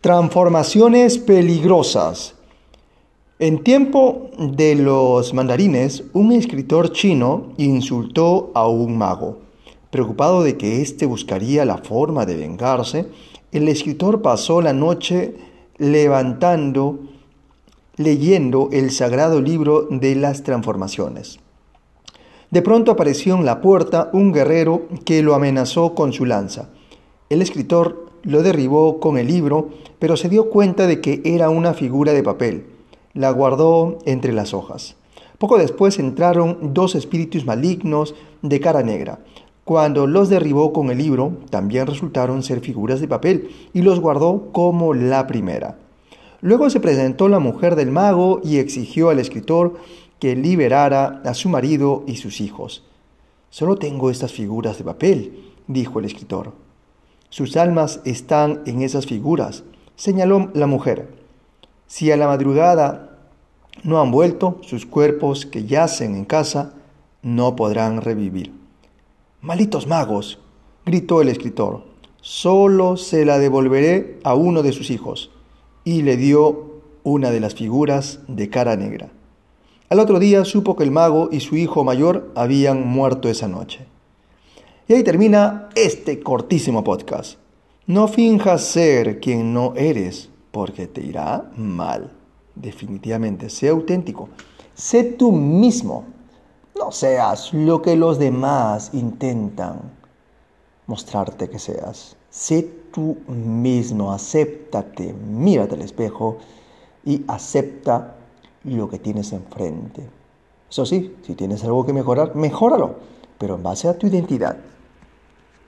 Transformaciones peligrosas. En tiempo de los mandarines, un escritor chino insultó a un mago. Preocupado de que éste buscaría la forma de vengarse, el escritor pasó la noche levantando, leyendo el sagrado libro de las transformaciones. De pronto apareció en la puerta un guerrero que lo amenazó con su lanza. El escritor lo derribó con el libro, pero se dio cuenta de que era una figura de papel. La guardó entre las hojas. Poco después entraron dos espíritus malignos de cara negra. Cuando los derribó con el libro, también resultaron ser figuras de papel y los guardó como la primera. Luego se presentó la mujer del mago y exigió al escritor que liberara a su marido y sus hijos. Solo tengo estas figuras de papel, dijo el escritor. Sus almas están en esas figuras, señaló la mujer. Si a la madrugada no han vuelto, sus cuerpos que yacen en casa no podrán revivir. Malditos magos, gritó el escritor, solo se la devolveré a uno de sus hijos. Y le dio una de las figuras de cara negra. Al otro día supo que el mago y su hijo mayor habían muerto esa noche. Y ahí termina este cortísimo podcast. No finjas ser quien no eres, porque te irá mal. Definitivamente, sé auténtico. Sé tú mismo. No seas lo que los demás intentan mostrarte que seas. Sé tú mismo, acéptate, mírate al espejo y acepta lo que tienes enfrente. Eso sí, si tienes algo que mejorar, mejóralo, pero en base a tu identidad.